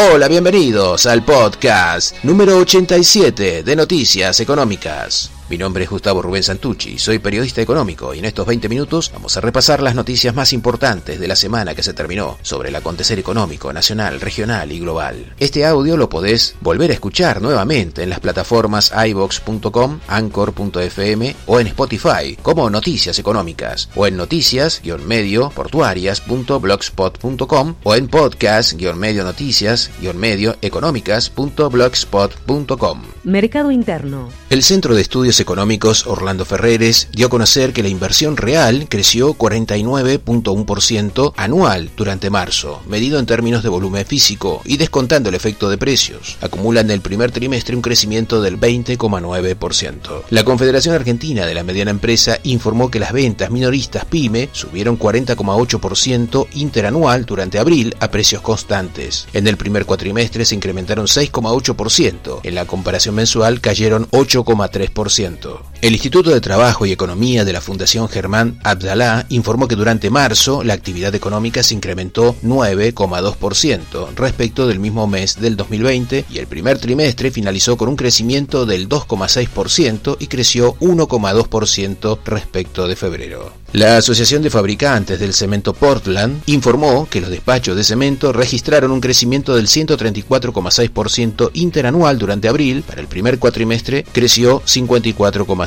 Hola, bienvenidos al podcast número 87 de Noticias Económicas. Mi nombre es Gustavo Rubén Santucci, soy periodista económico y en estos 20 minutos vamos a repasar las noticias más importantes de la semana que se terminó sobre el acontecer económico nacional, regional y global. Este audio lo podés volver a escuchar nuevamente en las plataformas ibox.com, anchor.fm o en Spotify como Noticias Económicas o en noticias-medio portuarias.blogspot.com o en podcast-medio noticias-medio económicas.blogspot.com. Mercado Interno. El Centro de Estudios Económicos Orlando Ferreres dio a conocer que la inversión real creció 49.1% anual durante marzo, medido en términos de volumen físico y descontando el efecto de precios. Acumula en el primer trimestre un crecimiento del 20,9%. La Confederación Argentina de la Mediana Empresa informó que las ventas minoristas PYME subieron 40,8% interanual durante abril a precios constantes. En el primer cuatrimestre se incrementaron 6,8%. En la comparación mensual cayeron 8,3% ciento el Instituto de Trabajo y Economía de la Fundación Germán Abdalá informó que durante marzo la actividad económica se incrementó 9,2% respecto del mismo mes del 2020 y el primer trimestre finalizó con un crecimiento del 2,6% y creció 1,2% respecto de febrero. La Asociación de Fabricantes del Cemento Portland informó que los despachos de cemento registraron un crecimiento del 134,6% interanual durante abril. Para el primer cuatrimestre creció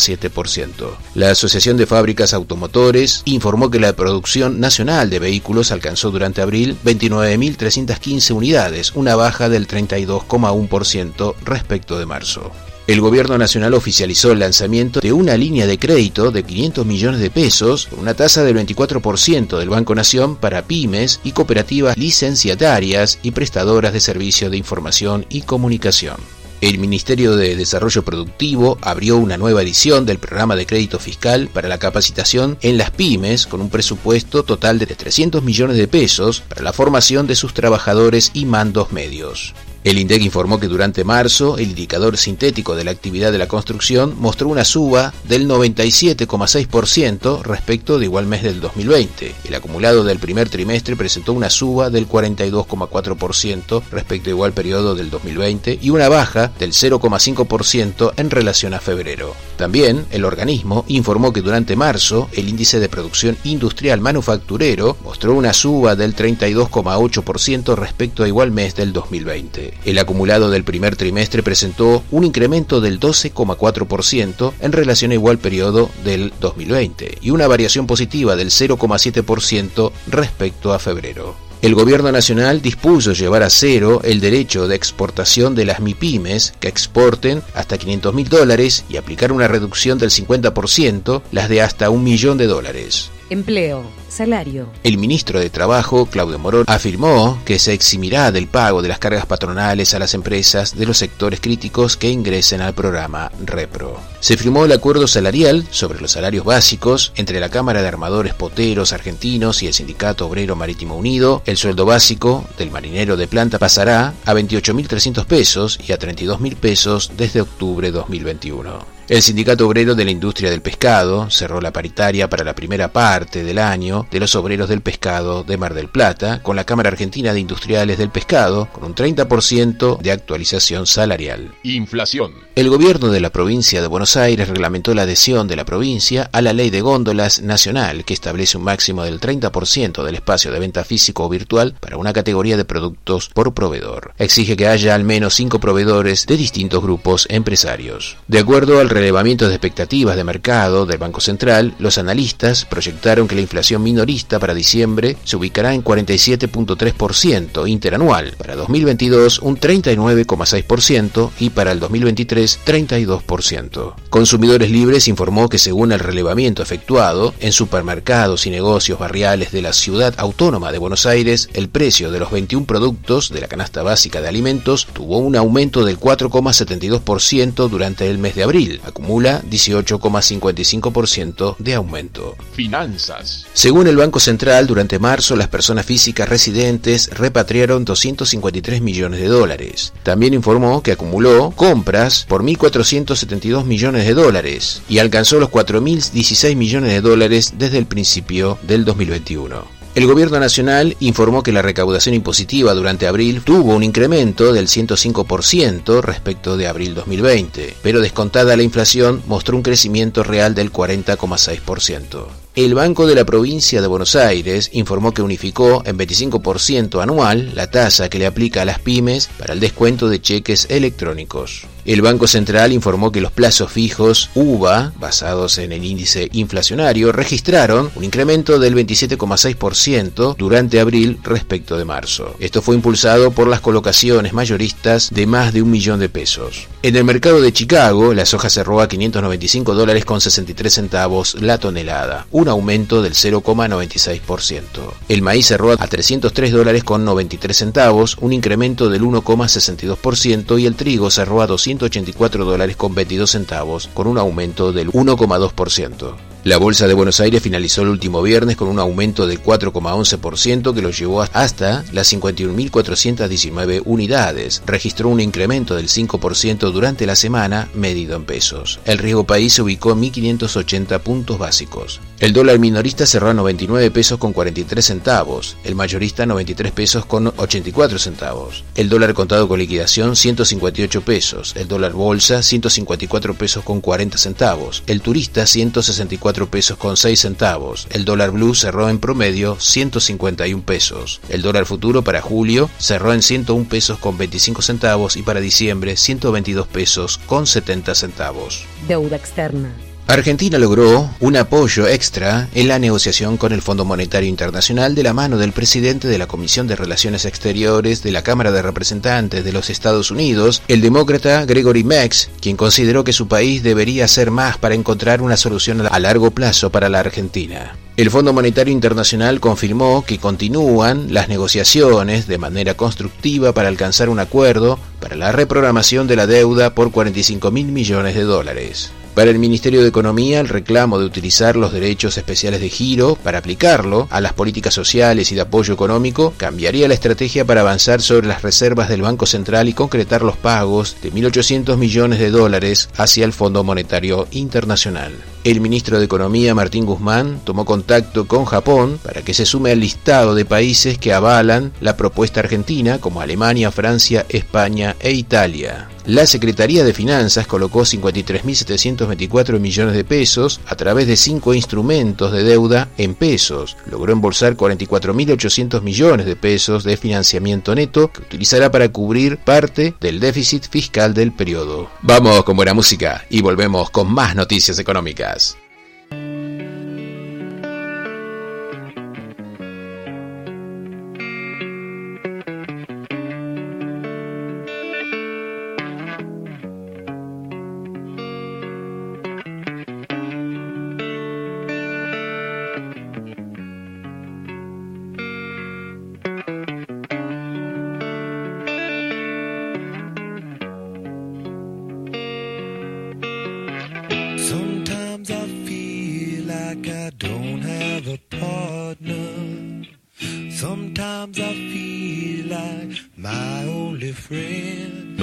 54,7%. La Asociación de Fábricas Automotores informó que la producción nacional de vehículos alcanzó durante abril 29.315 unidades, una baja del 32,1% respecto de marzo. El gobierno nacional oficializó el lanzamiento de una línea de crédito de 500 millones de pesos una tasa del 24% del Banco Nación para pymes y cooperativas licenciatarias y prestadoras de servicios de información y comunicación. El Ministerio de Desarrollo Productivo abrió una nueva edición del programa de crédito fiscal para la capacitación en las pymes con un presupuesto total de 300 millones de pesos para la formación de sus trabajadores y mandos medios. El INDEC informó que durante marzo el indicador sintético de la actividad de la construcción mostró una suba del 97,6% respecto de igual mes del 2020. El acumulado del primer trimestre presentó una suba del 42,4% respecto a igual periodo del 2020 y una baja del 0,5% en relación a febrero. También el organismo informó que durante marzo el índice de producción industrial manufacturero mostró una suba del 32,8% respecto a igual mes del 2020. El acumulado del primer trimestre presentó un incremento del 12,4% en relación a igual periodo del 2020 y una variación positiva del 0,7% respecto a febrero. El gobierno nacional dispuso llevar a cero el derecho de exportación de las MIPIMES que exporten hasta 500 mil dólares y aplicar una reducción del 50% las de hasta un millón de dólares. Empleo, salario. El ministro de Trabajo, Claudio Morón, afirmó que se eximirá del pago de las cargas patronales a las empresas de los sectores críticos que ingresen al programa REPRO. Se firmó el acuerdo salarial sobre los salarios básicos entre la Cámara de Armadores Poteros Argentinos y el Sindicato Obrero Marítimo Unido. El sueldo básico del marinero de planta pasará a 28.300 pesos y a 32.000 pesos desde octubre de 2021. El Sindicato Obrero de la Industria del Pescado cerró la paritaria para la primera parte del año de los obreros del pescado de Mar del Plata con la Cámara Argentina de Industriales del Pescado con un 30% de actualización salarial. Inflación. El gobierno de la provincia de Buenos Aires reglamentó la adhesión de la provincia a la ley de góndolas nacional que establece un máximo del 30% del espacio de venta físico o virtual para una categoría de productos por proveedor. Exige que haya al menos cinco proveedores de distintos grupos empresarios. De acuerdo al relevamiento de expectativas de mercado del Banco Central, los analistas proyectaron que la inflación minorista para diciembre se ubicará en 47.3% interanual, para 2022 un 39,6% y para el 2023 32%. Consumidores Libres informó que según el relevamiento efectuado en supermercados y negocios barriales de la ciudad autónoma de Buenos Aires, el precio de los 21 productos de la canasta básica de alimentos tuvo un aumento del 4,72% durante el mes de abril, acumula 18,55% de aumento. Finanzas. Según el Banco Central, durante marzo las personas físicas residentes repatriaron 253 millones de dólares. También informó que acumuló compras por 1.472 millones de dólares y alcanzó los 4.016 millones de dólares desde el principio del 2021. El gobierno nacional informó que la recaudación impositiva durante abril tuvo un incremento del 105% respecto de abril 2020, pero descontada la inflación mostró un crecimiento real del 40,6%. El Banco de la Provincia de Buenos Aires informó que unificó en 25% anual la tasa que le aplica a las pymes para el descuento de cheques electrónicos. El Banco Central informó que los plazos fijos UVA, basados en el índice inflacionario, registraron un incremento del 27,6% durante abril respecto de marzo. Esto fue impulsado por las colocaciones mayoristas de más de un millón de pesos. En el mercado de Chicago, la soja cerró a 595 dólares con 63 centavos la tonelada, un aumento del 0,96%. El maíz cerró a 303 dólares con 93 centavos, un incremento del 1,62% y el trigo cerró a 284 dólares con 22 centavos, con un aumento del 1,2%. La Bolsa de Buenos Aires finalizó el último viernes con un aumento del 4,11% que lo llevó hasta las 51.419 unidades. Registró un incremento del 5% durante la semana medido en pesos. El riesgo país se ubicó en 1.580 puntos básicos. El dólar minorista cerró a 99 pesos con 43 centavos, el mayorista 93 pesos con 84 centavos, el dólar contado con liquidación 158 pesos, el dólar bolsa 154 pesos con 40 centavos, el turista 164 pesos con 6 centavos. El dólar blue cerró en promedio 151 pesos. El dólar futuro para julio cerró en 101 pesos con 25 centavos y para diciembre 122 pesos con 70 centavos. Deuda externa. Argentina logró un apoyo extra en la negociación con el Fondo Monetario Internacional de la mano del presidente de la Comisión de Relaciones Exteriores de la Cámara de Representantes de los Estados Unidos, el demócrata Gregory Mex, quien consideró que su país debería hacer más para encontrar una solución a largo plazo para la Argentina. El Fondo Monetario Internacional confirmó que continúan las negociaciones de manera constructiva para alcanzar un acuerdo para la reprogramación de la deuda por 45 mil millones de dólares. Para el Ministerio de Economía, el reclamo de utilizar los derechos especiales de giro para aplicarlo a las políticas sociales y de apoyo económico cambiaría la estrategia para avanzar sobre las reservas del Banco Central y concretar los pagos de 1.800 millones de dólares hacia el Fondo Monetario Internacional. El ministro de Economía, Martín Guzmán, tomó contacto con Japón para que se sume al listado de países que avalan la propuesta argentina, como Alemania, Francia, España e Italia. La Secretaría de Finanzas colocó 53.724 millones de pesos a través de cinco instrumentos de deuda en pesos. Logró embolsar 44.800 millones de pesos de financiamiento neto que utilizará para cubrir parte del déficit fiscal del periodo. Vamos con buena música y volvemos con más noticias económicas.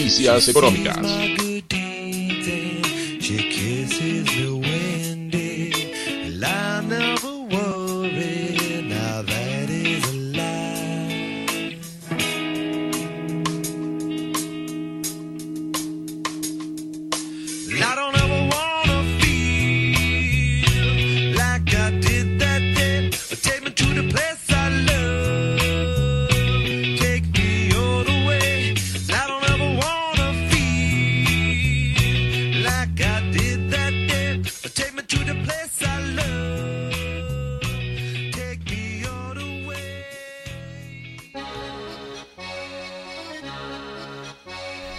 Noticias económicas.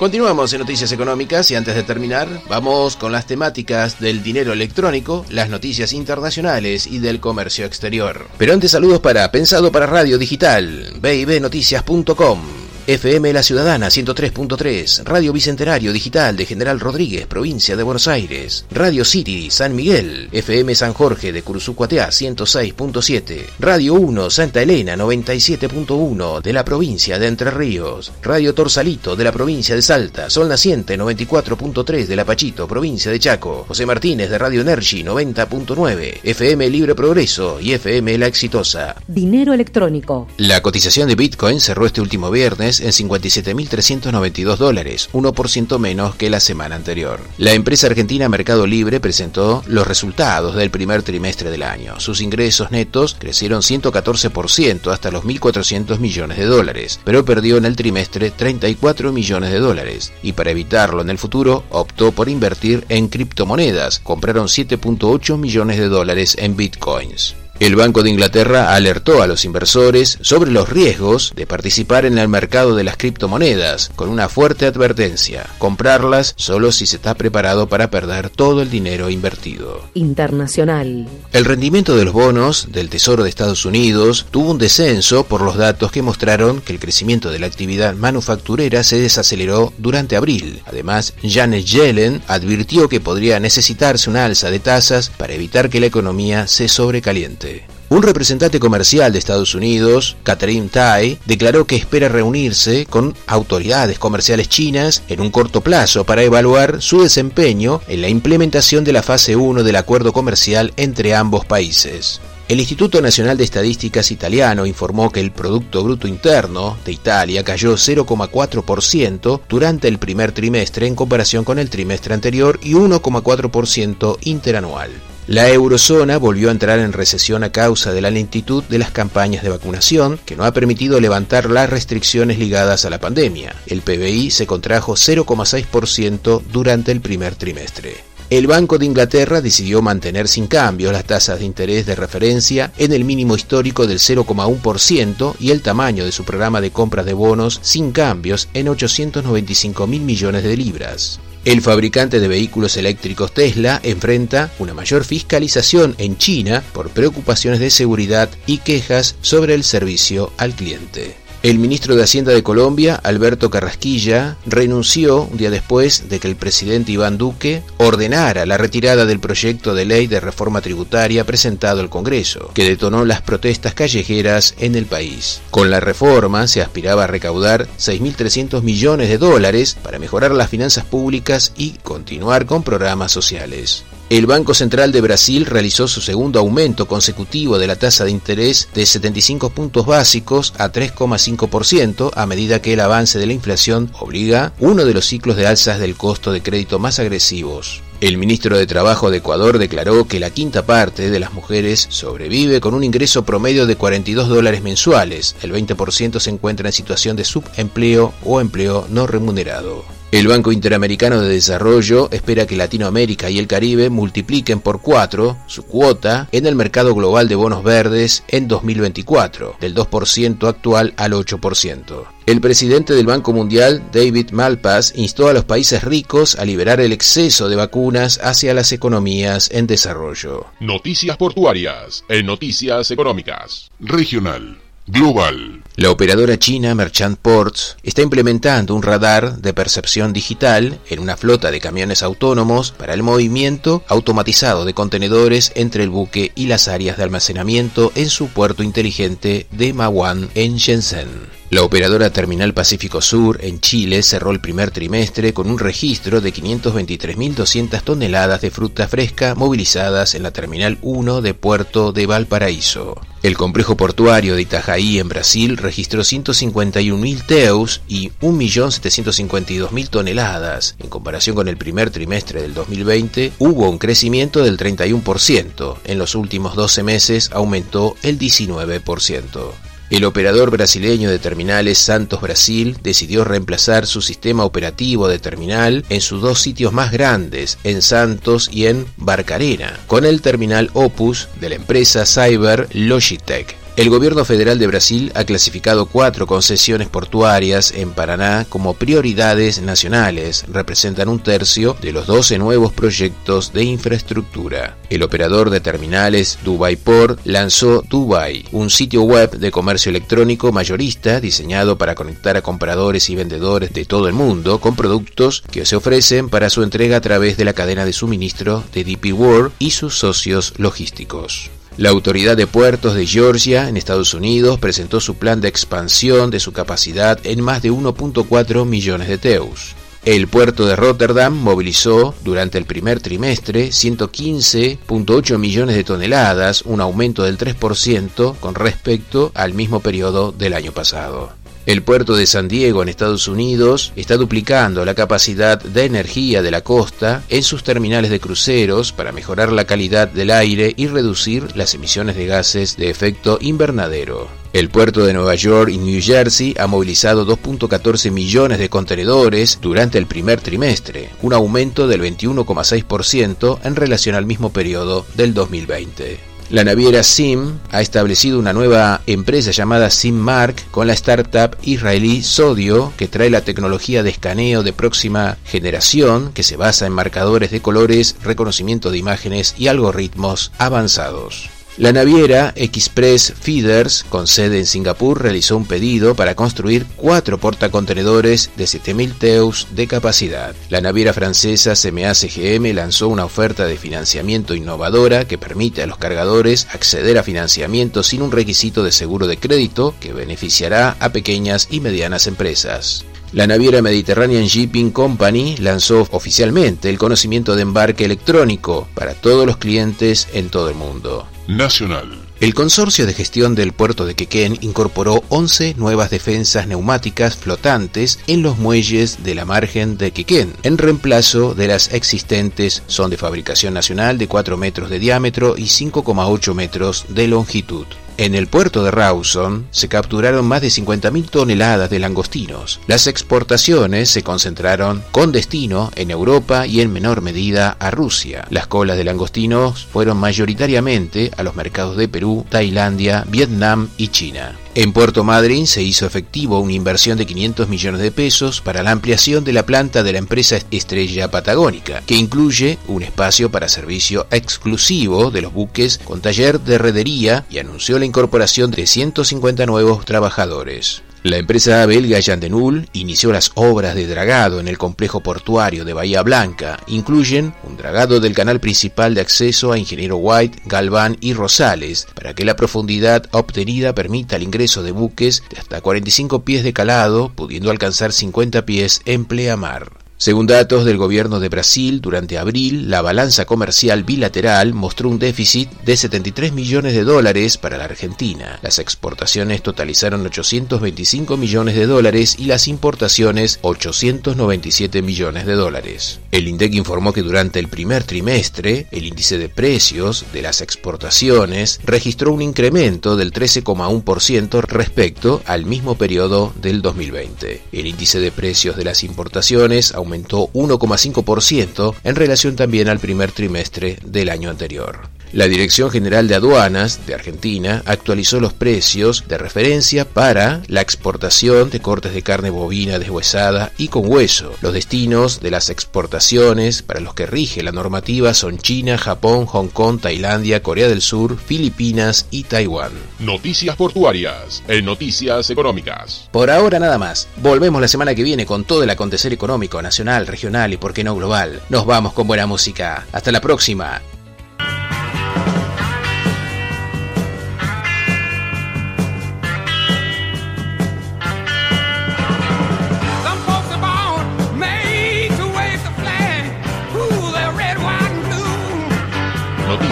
Continuamos en Noticias Económicas y antes de terminar, vamos con las temáticas del dinero electrónico, las noticias internacionales y del comercio exterior. Pero antes saludos para Pensado para Radio Digital, bibnoticias.com. FM La Ciudadana 103.3, Radio Bicentenario Digital de General Rodríguez, provincia de Buenos Aires, Radio City San Miguel, FM San Jorge de Cursucuateá 106.7, Radio 1 Santa Elena 97.1 de la provincia de Entre Ríos, Radio Torsalito de la provincia de Salta, Sol Naciente 94.3 de La Pachito, provincia de Chaco, José Martínez de Radio Energy 90.9, FM Libre Progreso y FM La Exitosa. Dinero electrónico. La cotización de Bitcoin cerró este último viernes en 57.392 dólares, 1% menos que la semana anterior. La empresa argentina Mercado Libre presentó los resultados del primer trimestre del año. Sus ingresos netos crecieron 114% hasta los 1.400 millones de dólares, pero perdió en el trimestre 34 millones de dólares. Y para evitarlo en el futuro, optó por invertir en criptomonedas. Compraron 7.8 millones de dólares en bitcoins. El Banco de Inglaterra alertó a los inversores sobre los riesgos de participar en el mercado de las criptomonedas, con una fuerte advertencia, comprarlas solo si se está preparado para perder todo el dinero invertido. Internacional. El rendimiento de los bonos del Tesoro de Estados Unidos tuvo un descenso por los datos que mostraron que el crecimiento de la actividad manufacturera se desaceleró durante abril. Además, Janet Yellen advirtió que podría necesitarse una alza de tasas para evitar que la economía se sobrecaliente. Un representante comercial de Estados Unidos, Catherine Tai, declaró que espera reunirse con autoridades comerciales chinas en un corto plazo para evaluar su desempeño en la implementación de la fase 1 del acuerdo comercial entre ambos países. El Instituto Nacional de Estadísticas italiano informó que el Producto Bruto Interno de Italia cayó 0,4% durante el primer trimestre en comparación con el trimestre anterior y 1,4% interanual. La eurozona volvió a entrar en recesión a causa de la lentitud de las campañas de vacunación, que no ha permitido levantar las restricciones ligadas a la pandemia. El PBI se contrajo 0,6% durante el primer trimestre. El Banco de Inglaterra decidió mantener sin cambios las tasas de interés de referencia en el mínimo histórico del 0,1% y el tamaño de su programa de compras de bonos sin cambios en 895 mil millones de libras. El fabricante de vehículos eléctricos Tesla enfrenta una mayor fiscalización en China por preocupaciones de seguridad y quejas sobre el servicio al cliente. El ministro de Hacienda de Colombia, Alberto Carrasquilla, renunció un día después de que el presidente Iván Duque ordenara la retirada del proyecto de ley de reforma tributaria presentado al Congreso, que detonó las protestas callejeras en el país. Con la reforma se aspiraba a recaudar 6.300 millones de dólares para mejorar las finanzas públicas y continuar con programas sociales. El Banco Central de Brasil realizó su segundo aumento consecutivo de la tasa de interés de 75 puntos básicos a 3,5% a medida que el avance de la inflación obliga uno de los ciclos de alzas del costo de crédito más agresivos. El ministro de Trabajo de Ecuador declaró que la quinta parte de las mujeres sobrevive con un ingreso promedio de 42 dólares mensuales. El 20% se encuentra en situación de subempleo o empleo no remunerado. El Banco Interamericano de Desarrollo espera que Latinoamérica y el Caribe multipliquen por cuatro su cuota en el mercado global de bonos verdes en 2024, del 2% actual al 8%. El presidente del Banco Mundial, David Malpass, instó a los países ricos a liberar el exceso de vacunas hacia las economías en desarrollo. Noticias portuarias en Noticias Económicas. Regional. Global. La operadora china Merchant Ports está implementando un radar de percepción digital en una flota de camiones autónomos para el movimiento automatizado de contenedores entre el buque y las áreas de almacenamiento en su puerto inteligente de Mawan en Shenzhen. La operadora Terminal Pacífico Sur en Chile cerró el primer trimestre con un registro de 523.200 toneladas de fruta fresca movilizadas en la Terminal 1 de Puerto de Valparaíso. El complejo portuario de Itajaí en Brasil registró 151.000 teus y 1.752.000 toneladas. En comparación con el primer trimestre del 2020, hubo un crecimiento del 31%. En los últimos 12 meses aumentó el 19%. El operador brasileño de terminales Santos Brasil decidió reemplazar su sistema operativo de terminal en sus dos sitios más grandes, en Santos y en Barcarena, con el terminal Opus de la empresa Cyber Logitech. El gobierno federal de Brasil ha clasificado cuatro concesiones portuarias en Paraná como prioridades nacionales. Representan un tercio de los 12 nuevos proyectos de infraestructura. El operador de terminales Dubai Port lanzó Dubai, un sitio web de comercio electrónico mayorista diseñado para conectar a compradores y vendedores de todo el mundo con productos que se ofrecen para su entrega a través de la cadena de suministro de DP World y sus socios logísticos. La Autoridad de Puertos de Georgia, en Estados Unidos, presentó su plan de expansión de su capacidad en más de 1.4 millones de teus. El puerto de Rotterdam movilizó durante el primer trimestre 115.8 millones de toneladas, un aumento del 3% con respecto al mismo periodo del año pasado. El puerto de San Diego en Estados Unidos está duplicando la capacidad de energía de la costa en sus terminales de cruceros para mejorar la calidad del aire y reducir las emisiones de gases de efecto invernadero. El puerto de Nueva York y New Jersey ha movilizado 2.14 millones de contenedores durante el primer trimestre, un aumento del 21,6% en relación al mismo periodo del 2020. La naviera SIM ha establecido una nueva empresa llamada SimMark con la startup israelí Sodio, que trae la tecnología de escaneo de próxima generación que se basa en marcadores de colores, reconocimiento de imágenes y algoritmos avanzados. La naviera Express Feeders, con sede en Singapur, realizó un pedido para construir cuatro portacontenedores de 7.000 teus de capacidad. La naviera francesa CMA CGM lanzó una oferta de financiamiento innovadora que permite a los cargadores acceder a financiamiento sin un requisito de seguro de crédito que beneficiará a pequeñas y medianas empresas. La naviera Mediterranean Shipping Company lanzó oficialmente el conocimiento de embarque electrónico para todos los clientes en todo el mundo. Nacional. El consorcio de gestión del puerto de Quequén incorporó 11 nuevas defensas neumáticas flotantes en los muelles de la margen de Quequén, en reemplazo de las existentes son de fabricación nacional de 4 metros de diámetro y 5,8 metros de longitud. En el puerto de Rawson se capturaron más de 50.000 toneladas de langostinos. Las exportaciones se concentraron con destino en Europa y en menor medida a Rusia. Las colas de langostinos fueron mayoritariamente a los mercados de Perú, Tailandia, Vietnam y China. En Puerto Madryn se hizo efectivo una inversión de 500 millones de pesos para la ampliación de la planta de la empresa Estrella Patagónica, que incluye un espacio para servicio exclusivo de los buques con taller de redería y anunció la incorporación de 150 nuevos trabajadores. La empresa belga Yandenul inició las obras de dragado en el complejo portuario de Bahía Blanca. Incluyen un dragado del canal principal de acceso a Ingeniero White, Galván y Rosales, para que la profundidad obtenida permita el ingreso de buques de hasta 45 pies de calado, pudiendo alcanzar 50 pies en pleamar. Según datos del gobierno de Brasil, durante abril la balanza comercial bilateral mostró un déficit de 73 millones de dólares para la Argentina. Las exportaciones totalizaron 825 millones de dólares y las importaciones 897 millones de dólares. El INDEC informó que durante el primer trimestre el índice de precios de las exportaciones registró un incremento del 13,1% respecto al mismo periodo del 2020. El índice de precios de las importaciones aumentó aumentó 1,5% en relación también al primer trimestre del año anterior. La Dirección General de Aduanas de Argentina actualizó los precios de referencia para la exportación de cortes de carne bovina deshuesada y con hueso. Los destinos de las exportaciones para los que rige la normativa son China, Japón, Hong Kong, Tailandia, Corea del Sur, Filipinas y Taiwán. Noticias portuarias en Noticias Económicas. Por ahora nada más. Volvemos la semana que viene con todo el acontecer económico nacional, regional y por qué no global. Nos vamos con buena música. Hasta la próxima.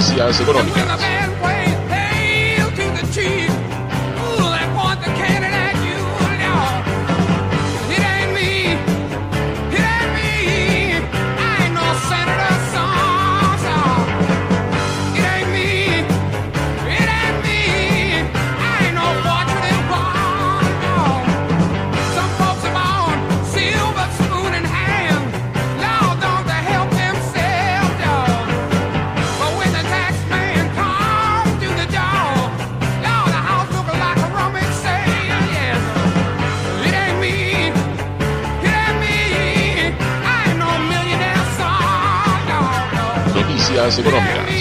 Noticias Económicas. Noticias Económicas.